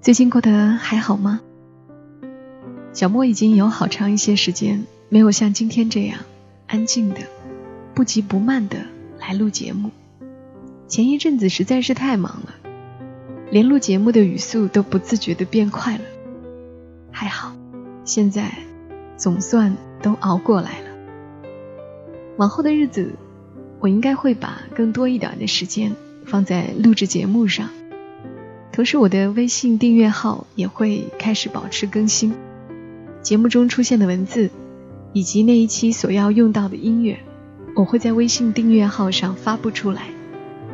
最近过得还好吗？小莫已经有好长一些时间没有像今天这样安静的、不急不慢的来录节目。前一阵子实在是太忙了，连录节目的语速都不自觉的变快了。还好，现在总算都熬过来了。往后的日子，我应该会把更多一点的时间放在录制节目上，同时我的微信订阅号也会开始保持更新，节目中出现的文字以及那一期所要用到的音乐，我会在微信订阅号上发布出来，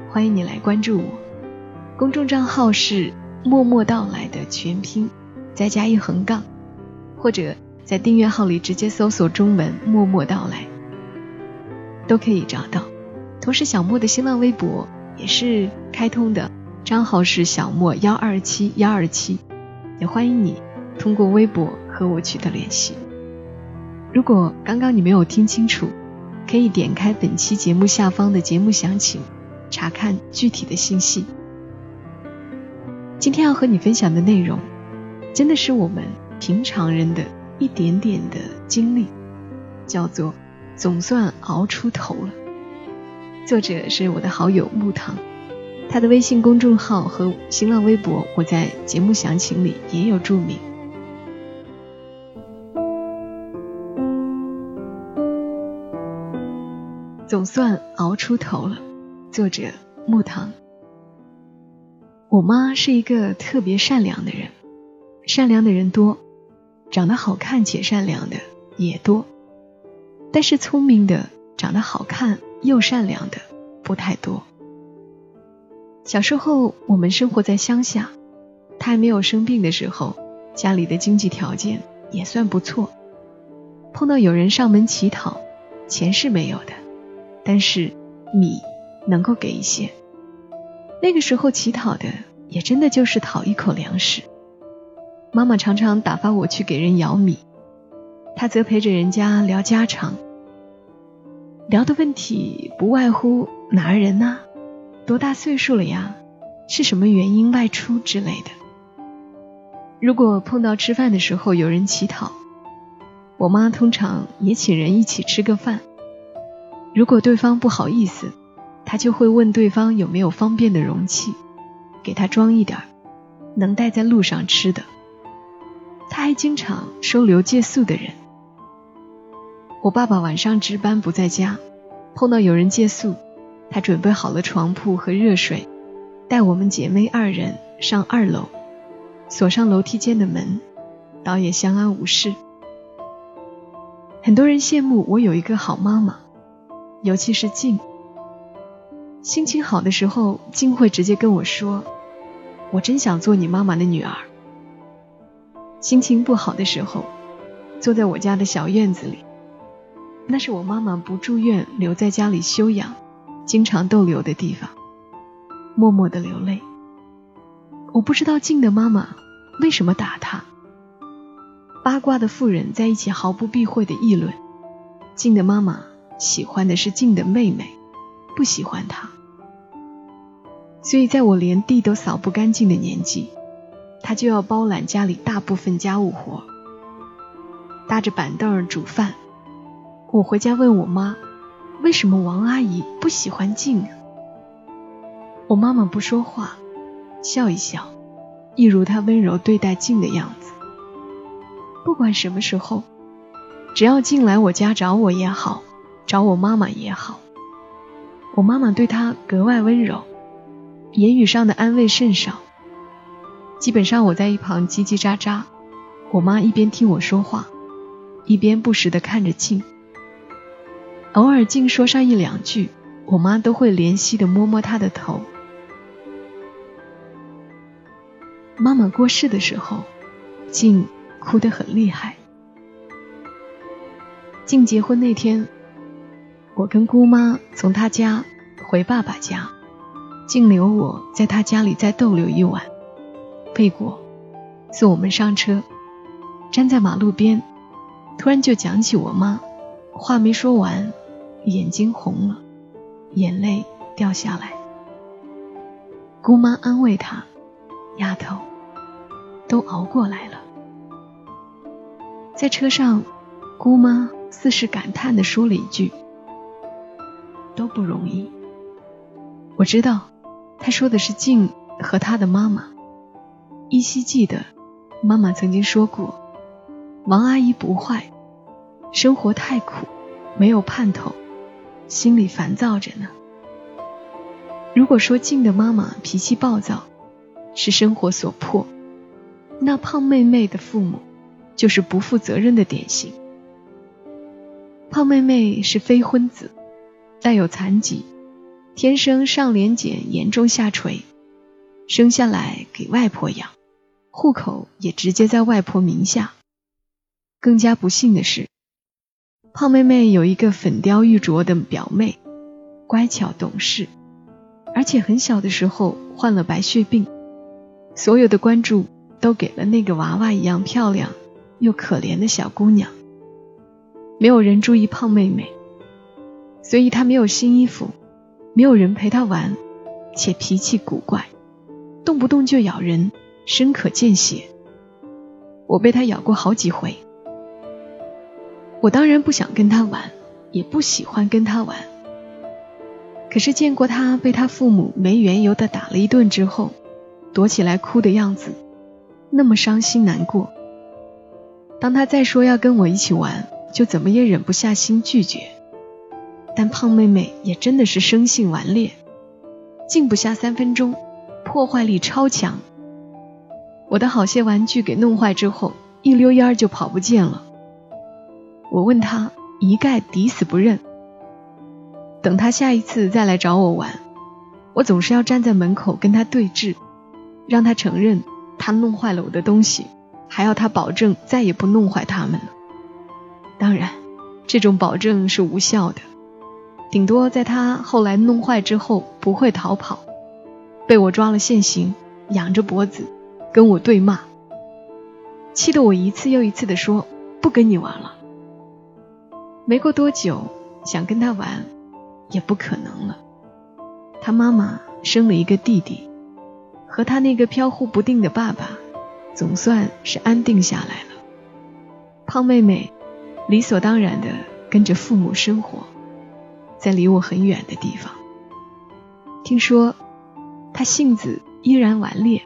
欢迎你来关注我。公众账号是“默默到来”的全拼，再加一横杠，或者在订阅号里直接搜索中文“默默到来”。都可以找到。同时，小莫的新浪微博也是开通的，账号是小莫幺二七幺二七，也欢迎你通过微博和我取得联系。如果刚刚你没有听清楚，可以点开本期节目下方的节目详情，查看具体的信息。今天要和你分享的内容，真的是我们平常人的一点点的经历，叫做。总算熬出头了。作者是我的好友木糖，他的微信公众号和新浪微博我在节目详情里也有注明。总算熬出头了。作者木糖。我妈是一个特别善良的人，善良的人多，长得好看且善良的也多。但是聪明的、长得好看又善良的不太多。小时候我们生活在乡下，他还没有生病的时候，家里的经济条件也算不错。碰到有人上门乞讨，钱是没有的，但是米能够给一些。那个时候乞讨的也真的就是讨一口粮食。妈妈常常打发我去给人舀米。他则陪着人家聊家常，聊的问题不外乎哪儿人呐，多大岁数了呀，是什么原因外出之类的。如果碰到吃饭的时候有人乞讨，我妈通常也请人一起吃个饭。如果对方不好意思，她就会问对方有没有方便的容器，给他装一点，能带在路上吃的。她还经常收留借宿的人。我爸爸晚上值班不在家，碰到有人借宿，他准备好了床铺和热水，带我们姐妹二人上二楼，锁上楼梯间的门，倒也相安无事。很多人羡慕我有一个好妈妈，尤其是静。心情好的时候，静会直接跟我说：“我真想做你妈妈的女儿。”心情不好的时候，坐在我家的小院子里。那是我妈妈不住院留在家里休养，经常逗留的地方，默默的流泪。我不知道静的妈妈为什么打她。八卦的妇人在一起毫不避讳的议论，静的妈妈喜欢的是静的妹妹，不喜欢她。所以在我连地都扫不干净的年纪，她就要包揽家里大部分家务活，搭着板凳煮饭。我回家问我妈，为什么王阿姨不喜欢静？我妈妈不说话，笑一笑，一如她温柔对待静的样子。不管什么时候，只要静来我家找我也好，找我妈妈也好，我妈妈对她格外温柔，言语上的安慰甚少。基本上我在一旁叽叽喳喳，我妈一边听我说话，一边不时地看着静。偶尔静说上一两句，我妈都会怜惜的摸摸她的头。妈妈过世的时候，静哭得很厉害。静结婚那天，我跟姑妈从她家回爸爸家，静留我在她家里再逗留一晚。背过，送我们上车，站在马路边，突然就讲起我妈，话没说完，眼睛红了，眼泪掉下来。姑妈安慰她：“丫头，都熬过来了。”在车上，姑妈似是感叹的说了一句：“都不容易。”我知道，她说的是静和她的妈妈。依稀记得，妈妈曾经说过：“王阿姨不坏，生活太苦，没有盼头，心里烦躁着呢。”如果说静的妈妈脾气暴躁，是生活所迫，那胖妹妹的父母就是不负责任的典型。胖妹妹是非婚子，带有残疾，天生上脸睑严重下垂，生下来给外婆养。户口也直接在外婆名下。更加不幸的是，胖妹妹有一个粉雕玉琢的表妹，乖巧懂事，而且很小的时候患了白血病。所有的关注都给了那个娃娃一样漂亮又可怜的小姑娘。没有人注意胖妹妹，所以她没有新衣服，没有人陪她玩，且脾气古怪，动不动就咬人。深可见血，我被他咬过好几回。我当然不想跟他玩，也不喜欢跟他玩。可是见过他被他父母没缘由的打了一顿之后，躲起来哭的样子，那么伤心难过。当他再说要跟我一起玩，就怎么也忍不下心拒绝。但胖妹妹也真的是生性顽劣，静不下三分钟，破坏力超强。我的好些玩具给弄坏之后，一溜烟儿就跑不见了。我问他，一概抵死不认。等他下一次再来找我玩，我总是要站在门口跟他对峙，让他承认他弄坏了我的东西，还要他保证再也不弄坏他们了。当然，这种保证是无效的，顶多在他后来弄坏之后不会逃跑，被我抓了现行，仰着脖子。跟我对骂，气得我一次又一次的说不跟你玩了。没过多久，想跟他玩也不可能了。他妈妈生了一个弟弟，和他那个飘忽不定的爸爸，总算是安定下来了。胖妹妹理所当然的跟着父母生活，在离我很远的地方。听说他性子依然顽劣。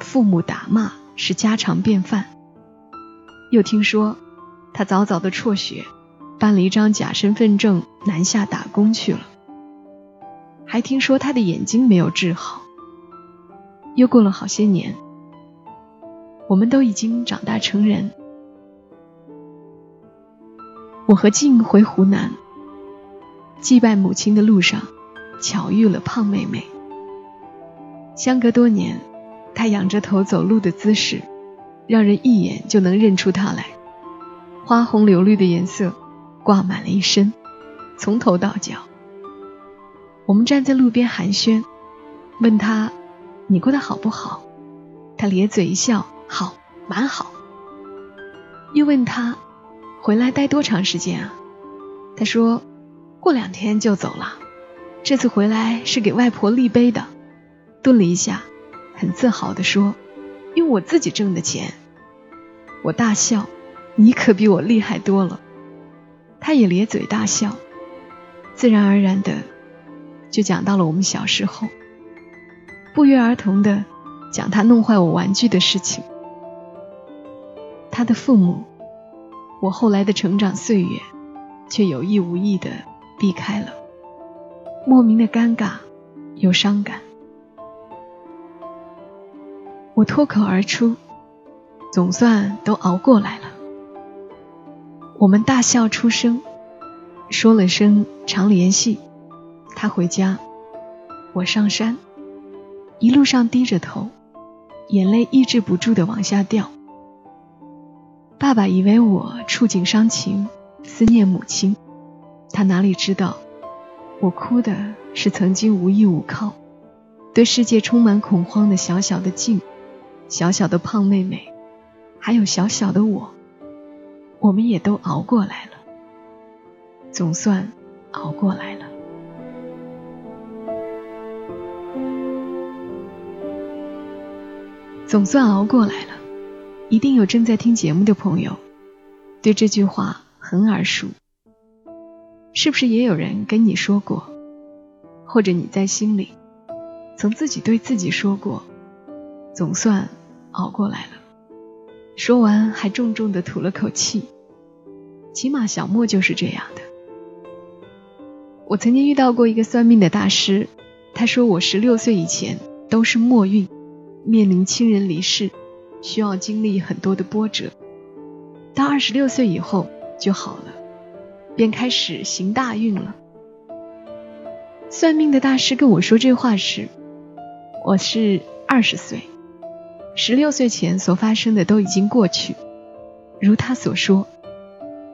父母打骂是家常便饭。又听说他早早的辍学，办了一张假身份证南下打工去了。还听说他的眼睛没有治好。又过了好些年，我们都已经长大成人。我和静回湖南祭拜母亲的路上，巧遇了胖妹妹。相隔多年。她仰着头走路的姿势，让人一眼就能认出她来。花红柳绿的颜色挂满了一身，从头到脚。我们站在路边寒暄，问他：“你过得好不好？”他咧嘴一笑：“好，蛮好。”又问他：“回来待多长时间啊？”他说：“过两天就走了。这次回来是给外婆立碑的。”顿了一下。很自豪地说：“用我自己挣的钱。”我大笑：“你可比我厉害多了。”他也咧嘴大笑，自然而然的就讲到了我们小时候，不约而同的讲他弄坏我玩具的事情。他的父母，我后来的成长岁月，却有意无意的避开了，莫名的尴尬又伤感。我脱口而出，总算都熬过来了。我们大笑出声，说了声常联系。他回家，我上山，一路上低着头，眼泪抑制不住的往下掉。爸爸以为我触景伤情，思念母亲，他哪里知道，我哭的是曾经无依无靠，对世界充满恐慌的小小的静，小小的胖妹妹，还有小小的我，我们也都熬过来了，总算熬过来了。总算熬过来了，一定有正在听节目的朋友，对这句话很耳熟。是不是也有人跟你说过，或者你在心里，曾自己对自己说过，总算熬过来了。说完还重重的吐了口气。起码小莫就是这样的。我曾经遇到过一个算命的大师，他说我十六岁以前都是末运。面临亲人离世，需要经历很多的波折。到二十六岁以后就好了，便开始行大运了。算命的大师跟我说这话时，我是二十岁，十六岁前所发生的都已经过去。如他所说，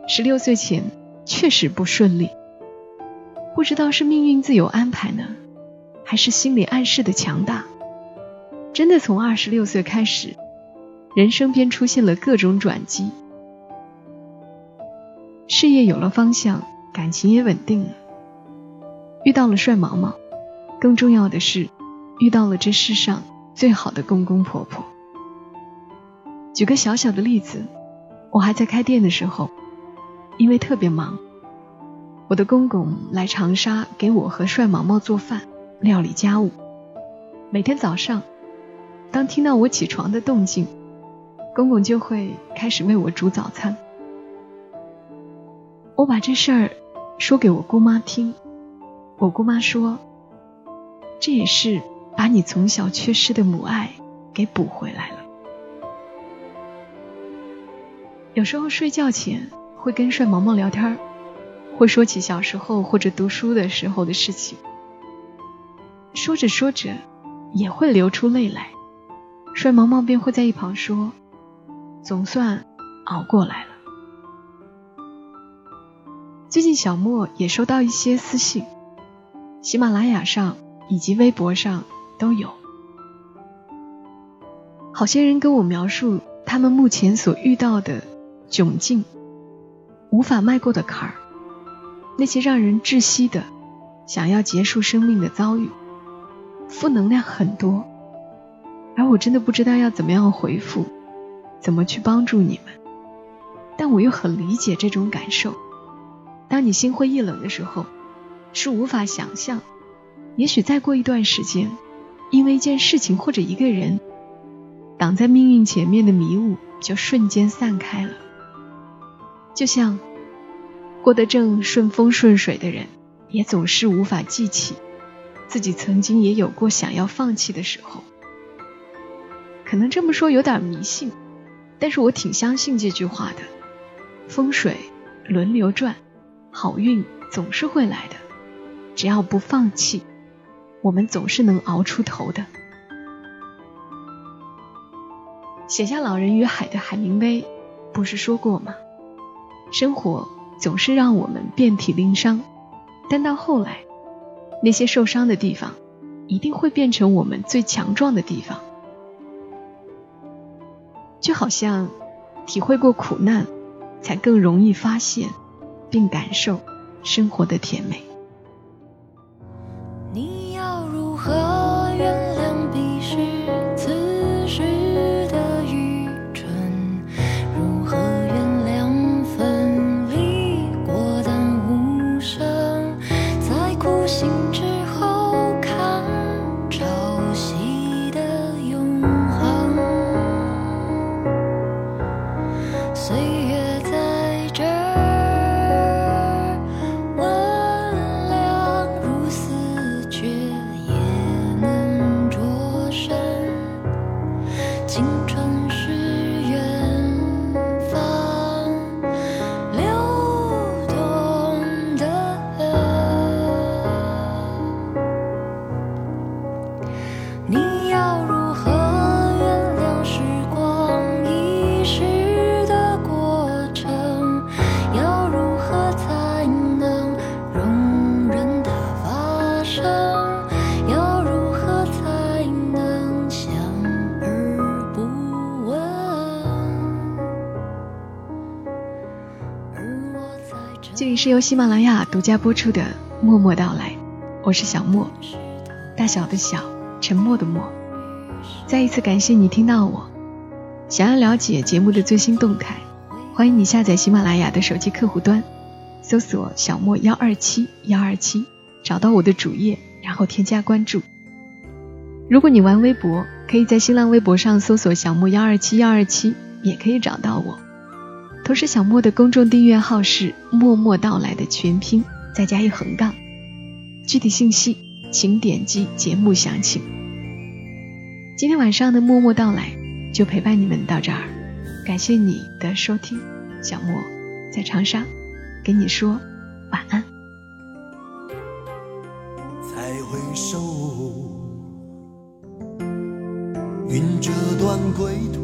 十六岁前确实不顺利。不知道是命运自有安排呢，还是心理暗示的强大。真的从二十六岁开始，人生便出现了各种转机，事业有了方向，感情也稳定了，遇到了帅毛毛，更重要的是遇到了这世上最好的公公婆婆。举个小小的例子，我还在开店的时候，因为特别忙，我的公公来长沙给我和帅毛毛做饭、料理家务，每天早上。当听到我起床的动静，公公就会开始为我煮早餐。我把这事儿说给我姑妈听，我姑妈说，这也是把你从小缺失的母爱给补回来了。有时候睡觉前会跟帅毛毛聊天，会说起小时候或者读书的时候的事情，说着说着也会流出泪来。帅毛毛便会在一旁说：“总算熬过来了。”最近小莫也收到一些私信，喜马拉雅上以及微博上都有。好些人跟我描述他们目前所遇到的窘境、无法迈过的坎儿，那些让人窒息的、想要结束生命的遭遇，负能量很多。而我真的不知道要怎么样回复，怎么去帮助你们，但我又很理解这种感受。当你心灰意冷的时候，是无法想象，也许再过一段时间，因为一件事情或者一个人，挡在命运前面的迷雾就瞬间散开了。就像过得正顺风顺水的人，也总是无法记起自己曾经也有过想要放弃的时候。可能这么说有点迷信，但是我挺相信这句话的。风水轮流转，好运总是会来的。只要不放弃，我们总是能熬出头的。写下《老人与海》的海明威不是说过吗？生活总是让我们遍体鳞伤，但到后来，那些受伤的地方一定会变成我们最强壮的地方。就好像体会过苦难，才更容易发现并感受生活的甜美。这里是由喜马拉雅独家播出的《默默到来》，我是小莫，大小的小，沉默的默。再一次感谢你听到我。想要了解节目的最新动态，欢迎你下载喜马拉雅的手机客户端，搜索“小莫幺二七幺二七”，找到我的主页，然后添加关注。如果你玩微博，可以在新浪微博上搜索“小莫幺二七幺二七”，也可以找到我。同时，小莫的公众订阅号是“默默到来”的全拼，再加一横杠。具体信息请点击节目详情。今天晚上的“默默到来”就陪伴你们到这儿，感谢你的收听。小莫在长沙，给你说晚安。再回首，云遮断归途。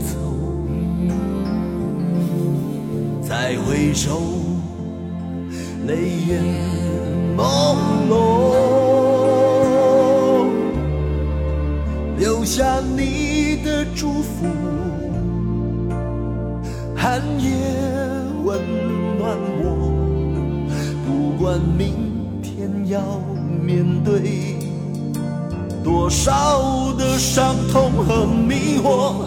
走，再回首，泪眼朦胧，留下你的祝福，寒夜温暖我，不管明天要面对。多少的伤痛和迷惑，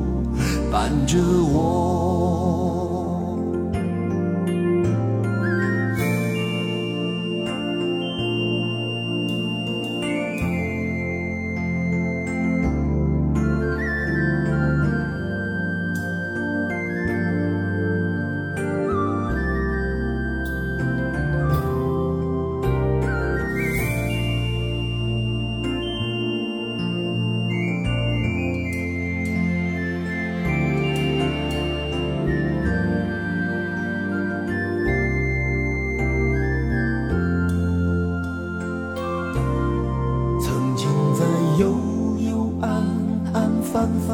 伴着我。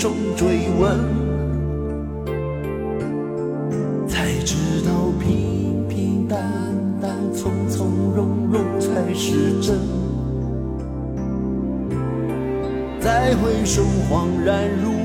中追问，才知道平平淡淡、从从容容才是真。再回首，恍然如